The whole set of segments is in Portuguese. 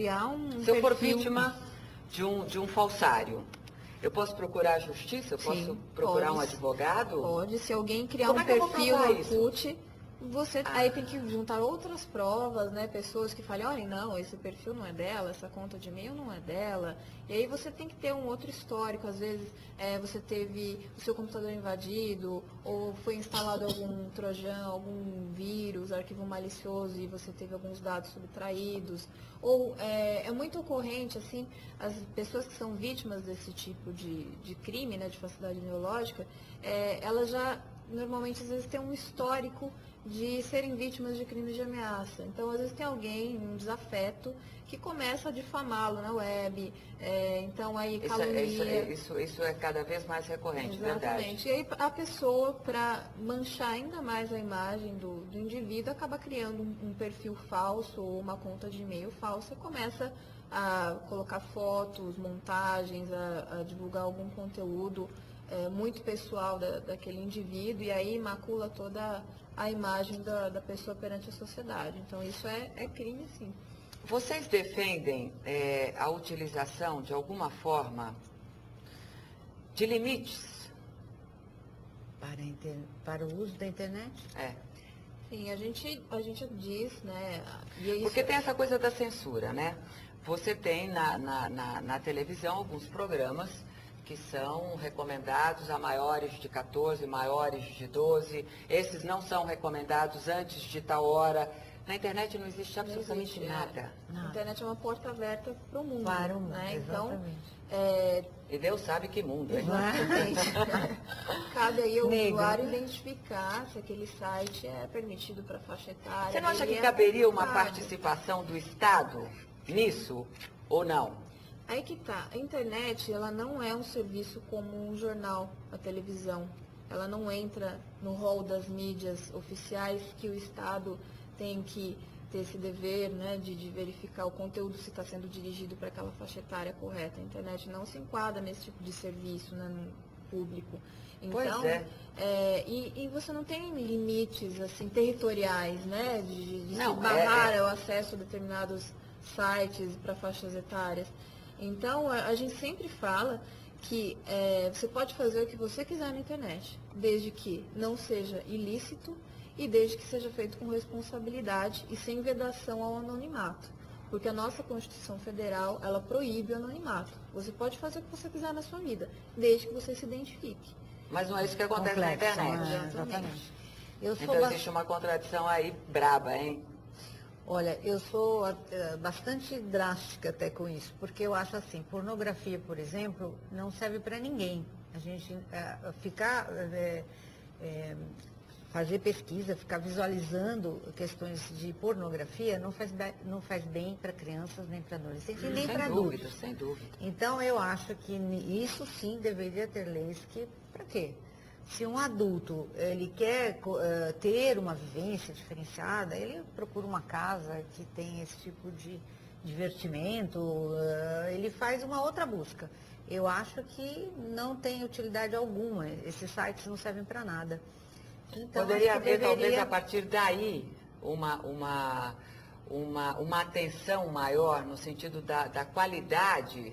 criar um Se eu for vítima de um, de um falsário, eu posso procurar a justiça? Eu Sim, posso procurar pode. um advogado? Pode, se alguém criar Como um é perfil? Orkut, você aí tem que juntar outras provas, né? Pessoas que falem, olha, não, esse perfil não é dela, essa conta de e-mail não é dela. E aí você tem que ter um outro histórico. Às vezes é, você teve o seu computador invadido, ou foi instalado algum trojan, algum vírus, arquivo malicioso e você teve alguns dados subtraídos. Ou é, é muito ocorrente, assim, as pessoas que são vítimas desse tipo de, de crime, né, de falsidade ideológica, é, elas já normalmente às vezes têm um histórico de serem vítimas de crimes de ameaça. Então, às vezes tem alguém, um desafeto, que começa a difamá-lo na web, é, então aí Isso, calunia. é, isso, é, isso, isso é cada vez mais recorrente, verdade. Exatamente. E aí a pessoa, para manchar ainda mais a imagem do, do indivíduo, acaba criando um, um perfil falso ou uma conta de e-mail falsa e começa a colocar fotos, montagens, a, a divulgar algum conteúdo é, muito pessoal da, daquele indivíduo e aí macula toda a imagem da, da pessoa perante a sociedade. Então isso é, é crime, sim. Vocês defendem eh, a utilização, de alguma forma, de limites? Para, inter- para o uso da internet? É. Sim, a gente, a gente diz, né? E é isso- Porque tem essa coisa da censura, né? Você tem na, na, na, na televisão alguns programas que são recomendados a maiores de 14, maiores de 12. Esses não são recomendados antes de tal hora. Na internet não existe Não absolutamente existe, é. nada. A Nada. internet é uma porta aberta para o mundo. Para o mundo, né? Então, exatamente. é, E Deus sabe que mundo, hein? exatamente. Cabe aí ao Nega. usuário identificar se aquele site é permitido para faixa etária. Você não acha que é caberia uma participação do Estado nisso ou não? Aí que tá. A internet, ela não é um serviço como um jornal, a televisão. Ela não entra no rol das mídias oficiais que o Estado tem que ter esse dever né, de, de verificar o conteúdo se está sendo dirigido para aquela faixa etária correta. A internet não se enquadra nesse tipo de serviço né, público. Então, Pois é. é, e, e você não tem limites assim territoriais, né, de, de Não, se é- barrar é- o acesso a determinados sites para faixas etárias. Então, a, a gente sempre fala que é, você pode fazer o que você quiser na internet, desde que não seja ilícito e desde que seja feito com responsabilidade e sem vedação ao anonimato. Porque a nossa Constituição Federal, ela proíbe o anonimato. Você pode fazer o que você quiser na sua vida, desde que você se identifique. Mas não é isso que acontece na Complexo, internet. né? Exatamente. Exatamente. Eu sou Então existe uma contradição aí braba, hein? Olha, eu sou eh, bastante drástica até com isso, porque eu acho assim, pornografia, por exemplo, não serve para ninguém. A gente eh, ficar, eh, eh, fazer pesquisa, ficar visualizando questões de pornografia não faz, não faz bem para crianças, nem para adolescentes, e nem para adultos. sem dúvida. Então eu acho que isso sim deveria ter leis que, para quê? Se um adulto ele quer eh, ter uma vivência diferenciada, ele procura uma casa que tem esse tipo de divertimento, eh, ele faz uma outra busca. Eu acho que não tem utilidade alguma, esses sites não servem para nada. Então, Poderia haver, talvez, deveria- a partir daí, uma, uma, uma, uma atenção maior no sentido da, da qualidade.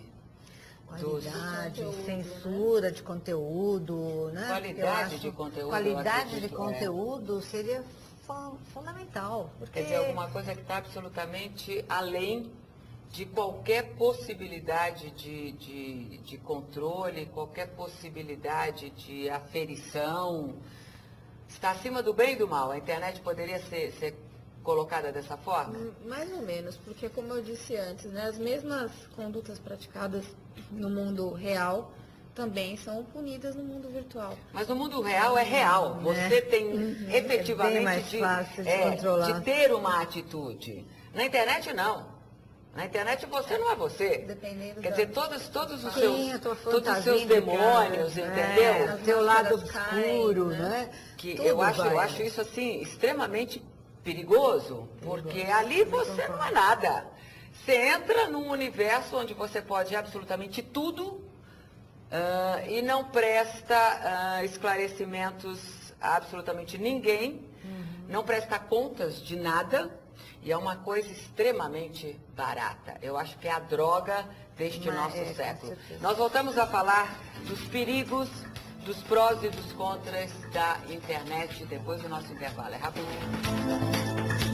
Qualidade, Conteúdo, censura de conteúdo, né? Qualidade Eu de conteúdo, Qualidade de é. conteúdo seria fu- fundamental. Porque Quer dizer, alguma coisa que está absolutamente além de qualquer possibilidade de, de, de controle, qualquer possibilidade de aferição. Está acima do bem e do mal. A internet poderia ser, ser colocada dessa forma? Hum, Mais ou menos, porque como eu disse antes, né, as mesmas condutas praticadas no mundo real também são punidas no mundo virtual. Mas no mundo real é real. Você tem efetivamente É bem mais de, de é, de ter uma atitude. Na internet, não. Na internet você não é você. Dependendo Quer da- dizer, todos, todos os Sim, seus, todos os seus de demônios, cara, entendeu? É, o teu lado caem, obscuro, né? né? Que Tudo eu acho, eu acho isso assim extremamente perigoso, porque ali você não é nada. Você entra num universo onde você pode absolutamente tudo ah, e não presta ah, esclarecimentos a absolutamente ninguém, Uhum. não presta contas de nada E é uma coisa extremamente barata. Eu acho que é a droga deste Mas, nosso é, século. Nós voltamos a falar dos perigos, dos prós e dos contras da internet depois do nosso intervalo. É rapidinho.